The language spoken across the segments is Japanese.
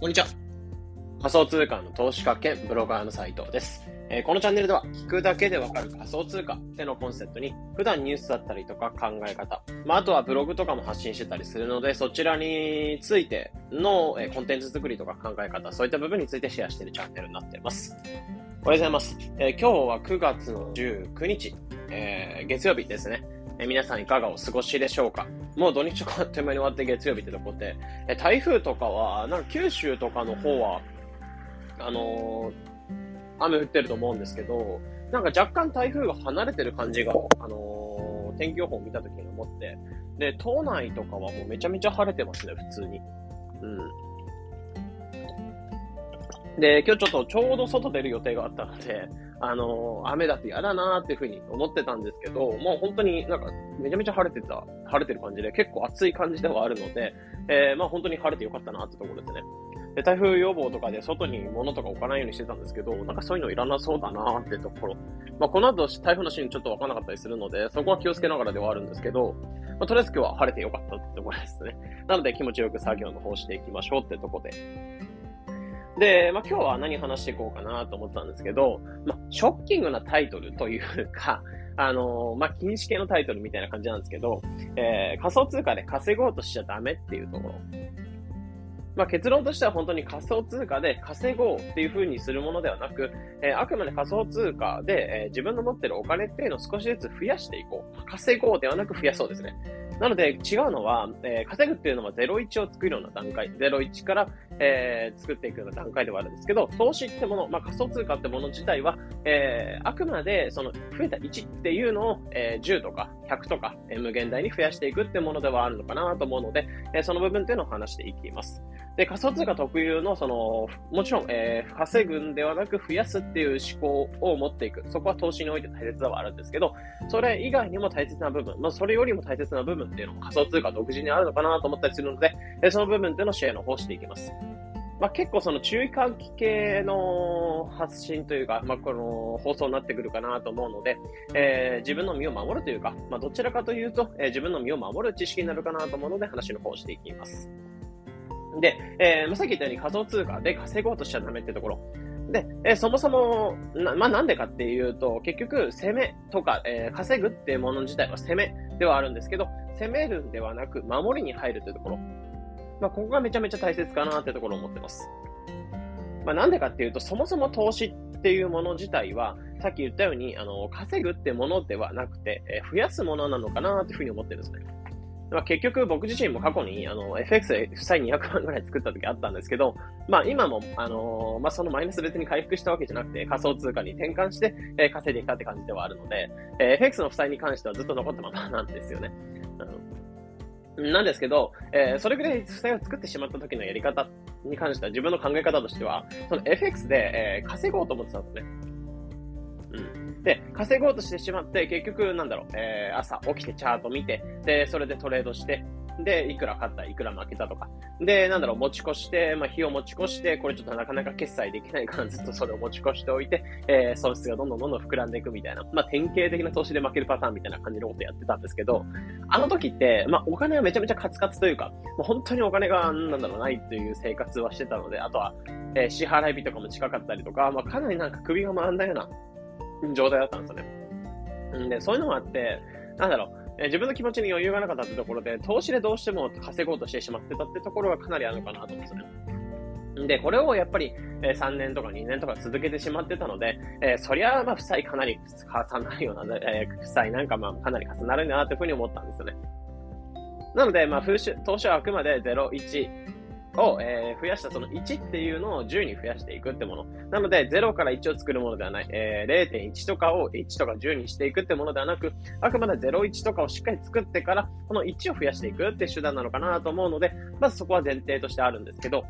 こんにちは。仮想通貨の投資家兼ブロガーの斉藤です。えー、このチャンネルでは聞くだけでわかる仮想通貨ってのコンセプトに普段ニュースだったりとか考え方、まあ、あとはブログとかも発信してたりするのでそちらについての、え、コンテンツ作りとか考え方、そういった部分についてシェアしているチャンネルになっています。おはようございます。えー、今日は9月の19日、え月曜日ですね。え皆さんいかがお過ごしでしょうか？もう土日があっという間に終わって月曜日ってとこで、え台風とかは、なんか九州とかの方は、あのー、雨降ってると思うんですけど、なんか若干台風が離れてる感じが、あのー、天気予報を見た時に思って、で、島内とかはもうめちゃめちゃ晴れてますね、普通に。うん。で、今日ちょっとちょうど外出る予定があったので、あの、雨だって嫌だなーっていうふうに思ってたんですけど、もう本当になんかめちゃめちゃ晴れてた、晴れてる感じで結構暑い感じではあるので、えー、まあ本当に晴れてよかったなってところですね。で、台風予防とかで外に物とか置かないようにしてたんですけど、なんかそういうのいらなそうだなーってところ。まあこの後台風のシーンちょっとわからなかったりするので、そこは気をつけながらではあるんですけど、まあとりあえず今日は晴れてよかったってところですね。なので気持ちよく作業の方していきましょうってところで。で、まあ、今日は何話していこうかなと思ったんですけど、まあ、ショッキングなタイトルというか、あのー、まあ、禁止系のタイトルみたいな感じなんですけど、えー、仮想通貨で稼ごうとしちゃダメっていうところ。まあ、結論としては本当に仮想通貨で稼ごうっていう風にするものではなく、えー、あくまで仮想通貨で、えー、自分の持ってるお金っていうのを少しずつ増やしていこう。稼ごうではなく増やそうですね。なので違うのは、えー、稼ぐっていうのは01を作るような段階、01から、えー、作っていくような段階ではあるんですけど、投資ってもの、まあ、仮想通貨ってもの自体は、えー、あくまでその増えた1っていうのを、えー、10とか100とか、えー、無限大に増やしていくってものではあるのかなと思うので、えー、その部分っていうのを話していきます。で、仮想通貨特有の、その、もちろん、えー、稼ぐんではなく増やすっていう思考を持っていく。そこは投資において大切ではあるんですけど、それ以外にも大切な部分、まあ、それよりも大切な部分っていうのも仮想通貨独自にあるのかなと思ったりするので、えその部分っていうのシェアの方をしていきます。まあ、結構その注意喚起系の発信というか、まあ、この放送になってくるかなと思うので、えー、自分の身を守るというか、まあ、どちらかというと、えー、自分の身を守る知識になるかなと思うので話の方をしていきます。で、えー、さっき言ったように仮想通貨で稼ごうとしちゃダメってところ。で、えー、そもそも、な、まあ、なんでかっていうと、結局、攻めとか、えー、稼ぐっていうもの自体は攻めではあるんですけど、攻めるんではなく、守りに入るというところ。まあ、ここがめちゃめちゃ大切かなってところを思ってます。まあ、なんでかっていうと、そもそも投資っていうもの自体は、さっき言ったように、あの、稼ぐってものではなくて、えー、増やすものなのかなっていうふうに思ってるんですね。まあ、結局僕自身も過去にあの FX で負債200万ぐらい作った時あったんですけど、まあ今も、あのー、まあそのマイナス別に回復したわけじゃなくて仮想通貨に転換して、えー、稼いできたって感じではあるので、えー、FX の負債に関してはずっと残ったままなんですよね。なんですけど、えー、それぐらい負債を作ってしまった時のやり方に関しては自分の考え方としては、その FX で、えー、稼ごうと思ってたんですね。で、稼ごうとしてしまって、結局、なんだろう、えー、朝起きてチャート見て、で、それでトレードして、で、いくら勝った、いくら負けたとか。で、なんだろう、持ち越して、まあ、日を持ち越して、これちょっとなかなか決済できないから ずっとそれを持ち越しておいて、えー、損失がどんどんどんどん膨らんでいくみたいな、まあ、典型的な投資で負けるパターンみたいな感じのことやってたんですけど、あの時って、まあ、お金はめちゃめちゃカツカツというか、もう本当にお金が、なんだろう、ないっていう生活はしてたので、あとは、えー、支払い日とかも近かったりとか、まあ、かなりなんか首が回んだような状態だったんですよね。で、そういうのもあって、なんだろう、え自分の気持ちに余裕がなかったってところで、投資でどうしても稼ごうとしてしまってたってところがかなりあるのかなと思うんですよね。で、これをやっぱり、え3年とか2年とか続けてしまってたので、え、そりゃ、まあ、負債かなり重なるような、え、負債なんかまあ、かなり重なるなというふうに思ったんですよね。なので、まあ、投資はあくまで0、1、を、えー、増やしたその1っていうのを10に増やしていくってもの。なので、0から1を作るものではない。えー、0.1とかを1とか10にしていくってものではなく、あくまで01とかをしっかり作ってから、この1を増やしていくって手段なのかなと思うので、まずそこは前提としてあるんですけど、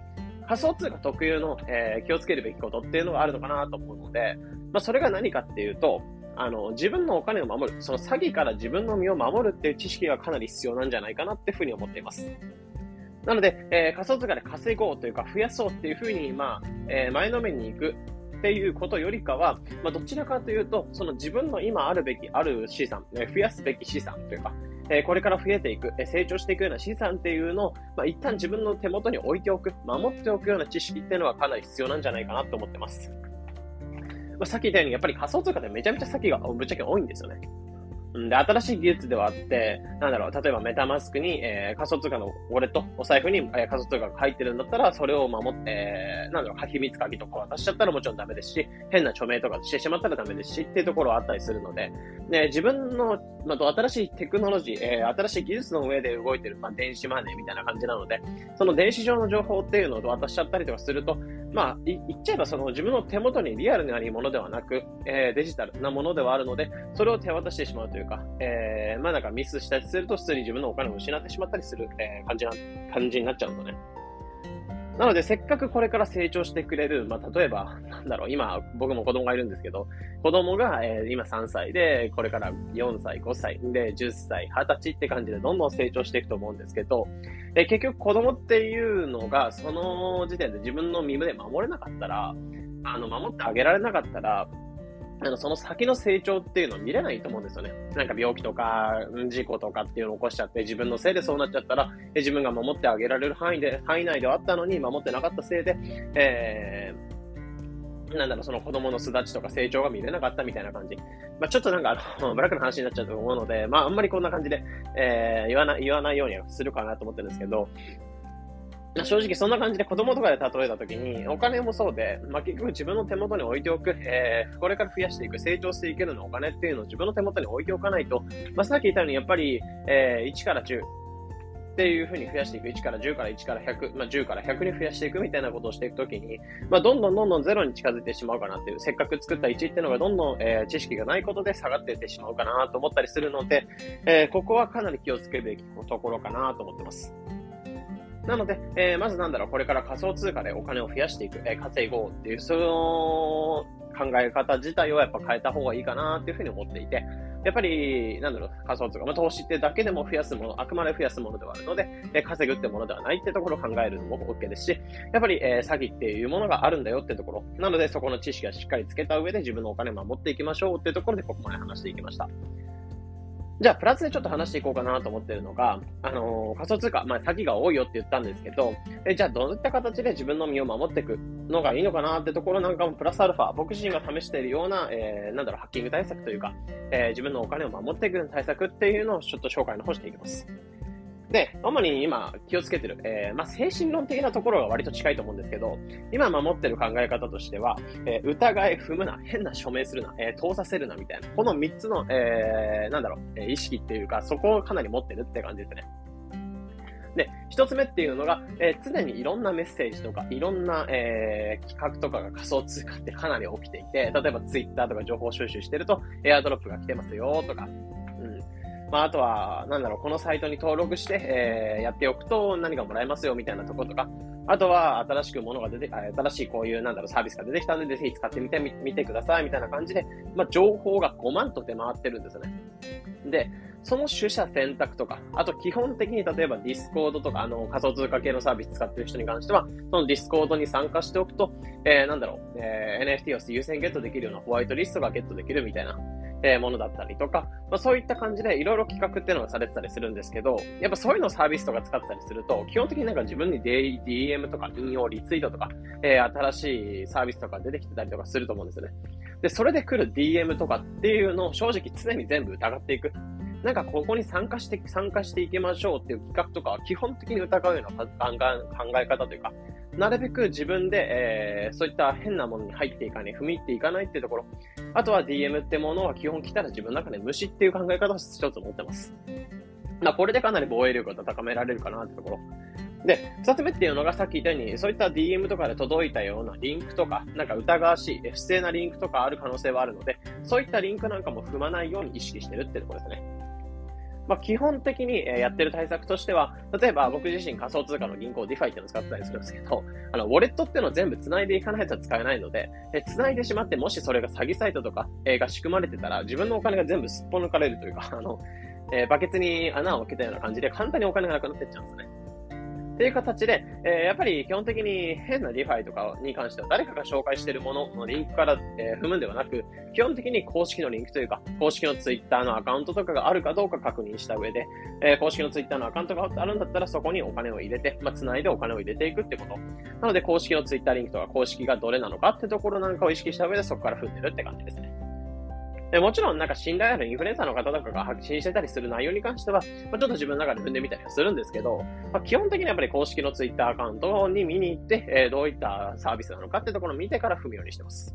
仮想通貨特有の、えー、気をつけるべきことっていうのがあるのかなと思うので、まあ、それが何かっていうと、あの、自分のお金を守る、その詐欺から自分の身を守るっていう知識がかなり必要なんじゃないかなっていうふうに思っています。なので、えー、仮想通貨で稼ごうというか、増やそうっていうふうに、まあ、えー、前のめに行くっていうことよりかは、まあ、どちらかというと、その自分の今あるべき、ある資産、え増やすべき資産というか、えこれから増えていく、え成長していくような資産っていうのを、まあ、一旦自分の手元に置いておく、守っておくような知識っていうのはかなり必要なんじゃないかなと思ってます。まあ、さっき言ったように、やっぱり仮想通貨ってめちゃめちゃ先がぶっちゃけ多いんですよね。で、新しい技術ではあって、なんだろう、例えばメタマスクに、えー、仮想通貨のウォレット、お財布に、えー、仮想通貨が入ってるんだったら、それを守って、えー、なんだろう、秘密鍵とか渡しちゃったらもちろんダメですし、変な著名とかしてしまったらダメですし、っていうところはあったりするので、ね、自分の、まあ、新しいテクノロジー、えー、新しい技術の上で動いてる、まあ、電子マネーみたいな感じなので、その電子上の情報っていうのを渡しちゃったりとかすると、まあ、言っちゃえばその自分の手元にリアルなものではなく、えー、デジタルなものではあるので、それを手渡してしまうといういうか、えー、まあなんかミスしたりすると、普通に自分のお金を失ってしまったりする、えー、感じな、感じになっちゃうのね。なので、せっかくこれから成長してくれる、まあ、例えば、なんだろう、今、僕も子供がいるんですけど、子供が、えー、今3歳で、これから4歳、5歳、で、10歳、20歳って感じでどんどん成長していくと思うんですけど、え、結局子供っていうのが、その時点で自分の身で守れなかったら、あの、守ってあげられなかったら、あの、その先の成長っていうのを見れないと思うんですよね。なんか病気とか、事故とかっていうのを起こしちゃって、自分のせいでそうなっちゃったら、自分が守ってあげられる範囲で、範囲内ではあったのに、守ってなかったせいで、えー、なんだろ、その子供の巣立ちとか成長が見れなかったみたいな感じ。まあ、ちょっとなんかあの、ブラックな話になっちゃうと思うので、まあ、あんまりこんな感じで、えー、言わない、言わないようにはするかなと思ってるんですけど、正直そんな感じで子供とかで例えたときに、お金もそうで、まあ、結局自分の手元に置いておく、えー、これから増やしていく、成長していけるのお金っていうのを自分の手元に置いておかないと、まあ、さっき言ったようにやっぱり、えー、1から10、っていうふうに増やしていく。1から10から1から100、まあ、10から100に増やしていくみたいなことをしていくときに、まあ、どんどんどんどんゼロに近づいてしまうかなっていう、せっかく作った1っていうのがどんどん、えー、知識がないことで下がっていってしまうかなと思ったりするので、えー、ここはかなり気をつけるべきところかなと思ってます。なので、えー、まずなんだろう、これから仮想通貨でお金を増やしていく、えー、稼ごうっていう、その考え方自体をやっぱ変えた方がいいかなっていうふうに思っていて、やっぱり、なんだろう、仮想通貨、まあ、投資ってだけでも増やすもの、あくまで増やすものではあるので、え、稼ぐってものではないってところを考えるのも OK ですし、やっぱり、えー、詐欺っていうものがあるんだよってところ。なので、そこの知識はしっかりつけた上で自分のお金を守っていきましょうっていうところで、ここまで話していきました。じゃあ、プラスでちょっと話していこうかなと思ってるのが、あのー、仮想通貨、まあ、詐欺が多いよって言ったんですけど、えじゃあ、どういった形で自分の身を守っていくのがいいのかなってところなんかも、プラスアルファ、僕自身が試しているような、えー、なんだろう、ハッキング対策というか、えー、自分のお金を守っていく対策っていうのをちょっと紹介の方していきます。で、主に今気をつけてる、えー、まあ、精神論的なところが割と近いと思うんですけど、今守ってる考え方としては、えー、疑い、踏むな、変な署名するな、えー、通させるなみたいな、この3つの、えー、なんだろう、意識っていうか、そこをかなり持ってるって感じですね。で、一つ目っていうのが、えー、常にいろんなメッセージとか、いろんな、えー、企画とかが仮想通貨ってかなり起きていて、例えばツイッターとか情報収集してると、エアドロップが来てますよとか、まあ、あとは、なんだろう、このサイトに登録して、えー、やっておくと何かもらえますよみたいなとことか、あとは、新しくものが出て、新しいこういう、なんだろう、サービスが出てきたので、ぜひ使ってみてみ、見てください、みたいな感じで、まあ、情報が5万と出回ってるんですよね。で、その取捨選択とか、あと基本的に例えばディスコードとか、あの、仮想通貨系のサービス使ってる人に関しては、そのディスコードに参加しておくと、えー、なんだろう、えー、NFT を優先ゲットできるようなホワイトリストがゲットできるみたいな、えー、ものだったりとか、まあ、そういった感じでいろいろ企画っていうのがされてたりするんですけど、やっぱそういうのサービスとか使ってたりすると、基本的になんか自分に DM とか引用、リツイートとか、えー、新しいサービスとか出てきてたりとかすると思うんですよね。で、それで来る DM とかっていうのを正直常に全部疑っていく。なんかここに参加して、参加していきましょうっていう企画とかは基本的に疑うような考え方というか、なるべく自分で、えー、そういった変なものに入っていかない、踏み入っていかないっていうところ。あとは DM ってものは基本来たら自分の中で無視っていう考え方を一つ持ってます。まあ、これでかなり防衛力が高められるかなってところ。で、二つ目っていうのがさっき言ったように、そういった DM とかで届いたようなリンクとか、なんか疑わしい、不正なリンクとかある可能性はあるので、そういったリンクなんかも踏まないように意識してるってところですね。まあ、基本的にやってる対策としては、例えば僕自身仮想通貨の銀行 DeFi っていうのを使ってたりするんですけど、あの、ウォレットっていうのを全部繋いでいかないと使えないので、え繋いでしまって、もしそれが詐欺サイトとか、えが仕組まれてたら、自分のお金が全部すっぽ抜かれるというか、あの、えバケツに穴を開けたような感じで簡単にお金がなくなってっちゃうんですね。っていう形で、え、やっぱり基本的に変な DeFi とかに関しては誰かが紹介しているもののリンクから、え、踏むんではなく、基本的に公式のリンクというか、公式のツイッターのアカウントとかがあるかどうか確認した上で、え、公式のツイッターのアカウントがあるんだったらそこにお金を入れて、まあ、繋いでお金を入れていくってこと。なので、公式のツイッターリンクとか公式がどれなのかってところなんかを意識した上でそこから踏んでるって感じですね。でもちろん、なんか信頼あるインフルエンサーの方とかが発信してたりする内容に関しては、まあ、ちょっと自分の中で踏んでみたりはするんですけど、まあ、基本的にはやっぱり公式のツイッターアカウントに見に行って、えー、どういったサービスなのかってところを見てから踏むようにしてます。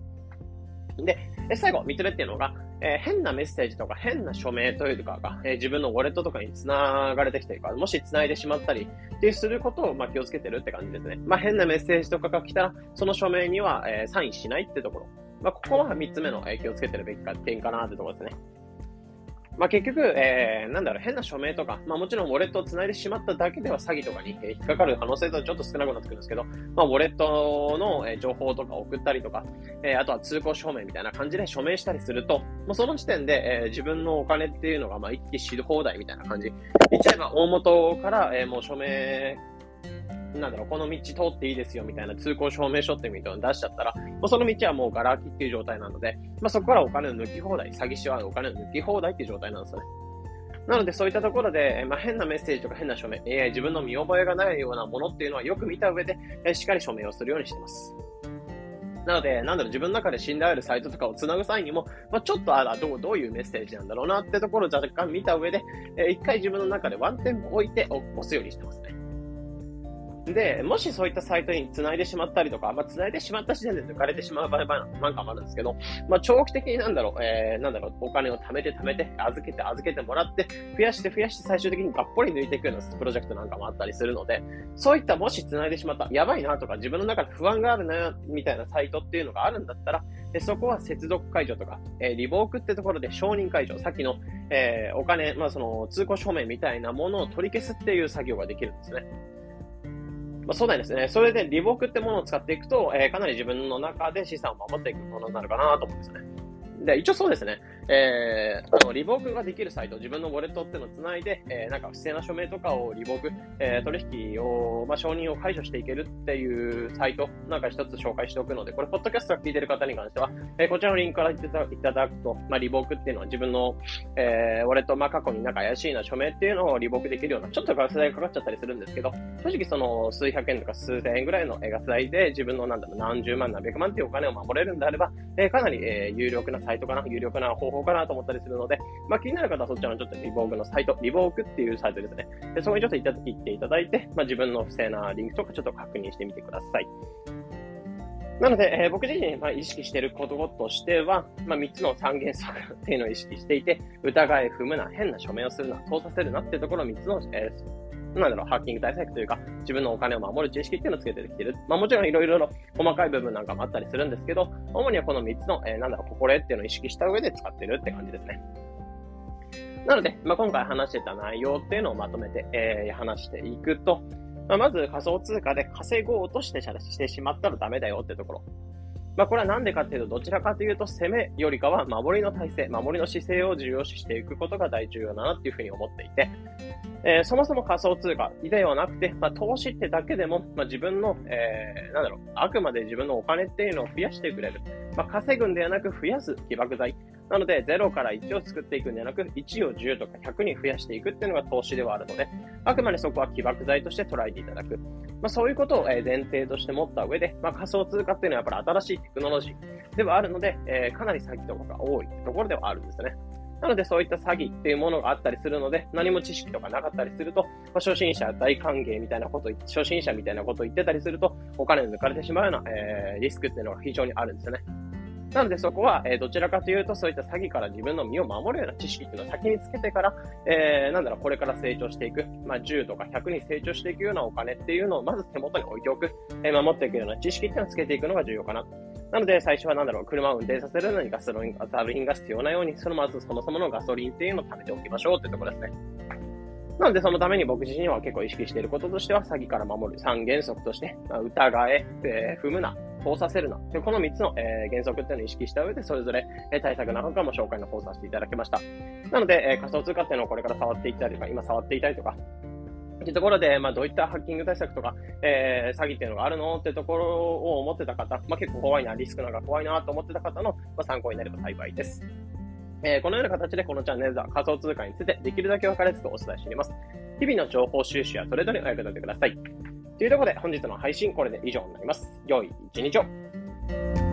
で、最後、三つ目っていうのが、えー、変なメッセージとか変な署名というかが、えー、自分のウォレットとかに繋がれてきてるか、もし繋いでしまったりっていうすることを、まあ、気をつけてるって感じですね。まあ、変なメッセージとかが来たら、その署名には、えー、サインしないってところ。まあ、ここは3つ目の気をつけてるべき点かなってところですね。まあ、結局、えー、なんだろう、変な署名とか、まあ、もちろんウォレットを繋いでしまっただけでは詐欺とかに引っかかる可能性とちょっと少なくなってくるんですけど、まあ、ウォレットの情報とか送ったりとか、えー、あとは通行証明みたいな感じで署名したりすると、もうその時点で、えー、自分のお金っていうのが、まあ、一気知る放題みたいな感じ。言っちゃえば大元から、えー、もう署名なんだろう、この道通っていいですよみたいな通行証明書ってみたいな出しちゃったら、もうその道はもうガラ空きっていう状態なので、まあ、そこからお金を抜き放題、詐欺師はお金を抜き放題っていう状態なんですよね。なので、そういったところで、まあ、変なメッセージとか変な署名、えー、自分の見覚えがないようなものっていうのはよく見た上で、え、しっかり署名をするようにしてます。なので、なんだろう、自分の中で信頼あるサイトとかを繋ぐ際にも、まあ、ちょっと、あどう、どういうメッセージなんだろうなってところを若干見た上で、えー、一回自分の中でワンテンポ置いて押すようにしてますね。で、もしそういったサイトに繋いでしまったりとか、まあ、繋いでしまった時点で抜かれてしまう場合なんかもあるんですけど、まあ、長期的になんだろう、えー、なんだろう、お金を貯めて貯めて、預けて預けてもらって、増やして増やして最終的にがっぽり抜いていくようなプロジェクトなんかもあったりするので、そういったもし繋いでしまった、やばいなとか、自分の中で不安があるな、みたいなサイトっていうのがあるんだったら、でそこは接続解除とか、えー、リボークってところで承認解除、さっきの、えー、お金、まあ、その通行証明みたいなものを取り消すっていう作業ができるんですね。まあ、そうなんですね。それで、リボクってものを使っていくと、えー、かなり自分の中で資産を守っていくものになるかなと思うんですね。で、一応そうですね。えー、あの、リボークができるサイト、自分のウォレットっていうのをつないで、えー、なんか不正な署名とかをリボーク、えー、取引を、まあ、承認を解除していけるっていうサイト、なんか一つ紹介しておくので、これ、ポッドキャストが聞いてる方に関しては、えー、こちらのリンクからいただくと、まあ、リボークっていうのは自分の、えー、ウォレット、まあ、過去になんか怪しいな署名っていうのをリボークできるような、ちょっとガス代がかかっちゃったりするんですけど、正直その、数百円とか数千円ぐらいのガス代で自分のなんだろう、何十万、何百万っていうお金を守れるんであれば、えー、かなり、えー、有力なサイトかな、有力な方法かなと思ったりするので、まあ、気になる方はそちらのちょっとリボークのサイト、リボークっていうサイトですね。でそこにちょっと行っていただいて、まあ、自分の不正なリンクとかちょっと確認してみてください。なので、えー、僕自身、まあ、意識していることとしては、まあ、3つの三原則っていうのを意識していて、疑い、踏むな、変な署名をするな、通させるなっていうところを3つの、えーなんだろう、ハッキング対策というか、自分のお金を守る知識っていうのをつけてきてる。まあもちろんいろいろ細かい部分なんかもあったりするんですけど、主にはこの3つの、えー、なんだろう、心得っていうのを意識した上で使ってるって感じですね。なので、まあ、今回話してた内容っていうのをまとめて、えー、話していくと、まあ、まず仮想通貨で稼ごうとしてしてしまったらダメだよってところ。まあ、これはなんでかっていうと、どちらかというと攻めよりかは守りの体制、守りの姿勢を重要視していくことが大重要だなっていうふうに思っていて、えー、そもそも仮想通貨ではなくて、まあ、投資ってだけでも、まあ、自分の、えー、なんだろう、あくまで自分のお金っていうのを増やしてくれる。まあ、稼ぐんではなく増やす起爆剤。なので、0から1を作っていくんではなく、1を10とか100に増やしていくっていうのが投資ではあるので、あくまでそこは起爆剤として捉えていただく。まあ、そういうことを前提として持った上で、まあ、仮想通貨っていうのはやっぱり新しいテクノロジーではあるので、えー、かなり詐欺とかが多いところではあるんですよね。なのでそういった詐欺っていうものがあったりするので、何も知識とかなかったりすると、まあ、初心者大歓迎みたいなこと初心者みたいなことを言ってたりすると、お金抜かれてしまうような、えー、リスクっていうのが非常にあるんですよね。なのでそこは、え、どちらかというと、そういった詐欺から自分の身を守るような知識っていうのを先につけてから、えー、なんだろう、これから成長していく、まあ、10とか100に成長していくようなお金っていうのをまず手元に置いておく、えー、守っていくような知識っていうのをつけていくのが重要かな。なので、最初はなんだろう、車を運転させるのにガソリン、ガソリンが必要なように、そのまずそもそものガソリンっていうのを貯めておきましょうってところですね。なので、そのために僕自身は結構意識していることとしては、詐欺から守る3原則として、まあ、疑え、えー、踏むな、通させるな。でこの3つの、えー、原則っていうのを意識した上で、それぞれ、えー、対策なんかも紹介の方させていただきました。なので、えー、仮想通貨っていうのをこれから触っていったりとか、今触っていたりとか、というところで、まあ、どういったハッキング対策とか、えー、詐欺っていうのがあるのってところを思ってた方、まあ、結構怖いな、リスクなんか怖いなと思ってた方の、まあ、参考になれば幸いです。えー、このような形でこのチャンネルでは仮想通貨についてできるだけ分かりやすくお伝えしています。日々の情報収集やそれぞれお役立てください。というところで本日の配信これで以上になります。良い一日を。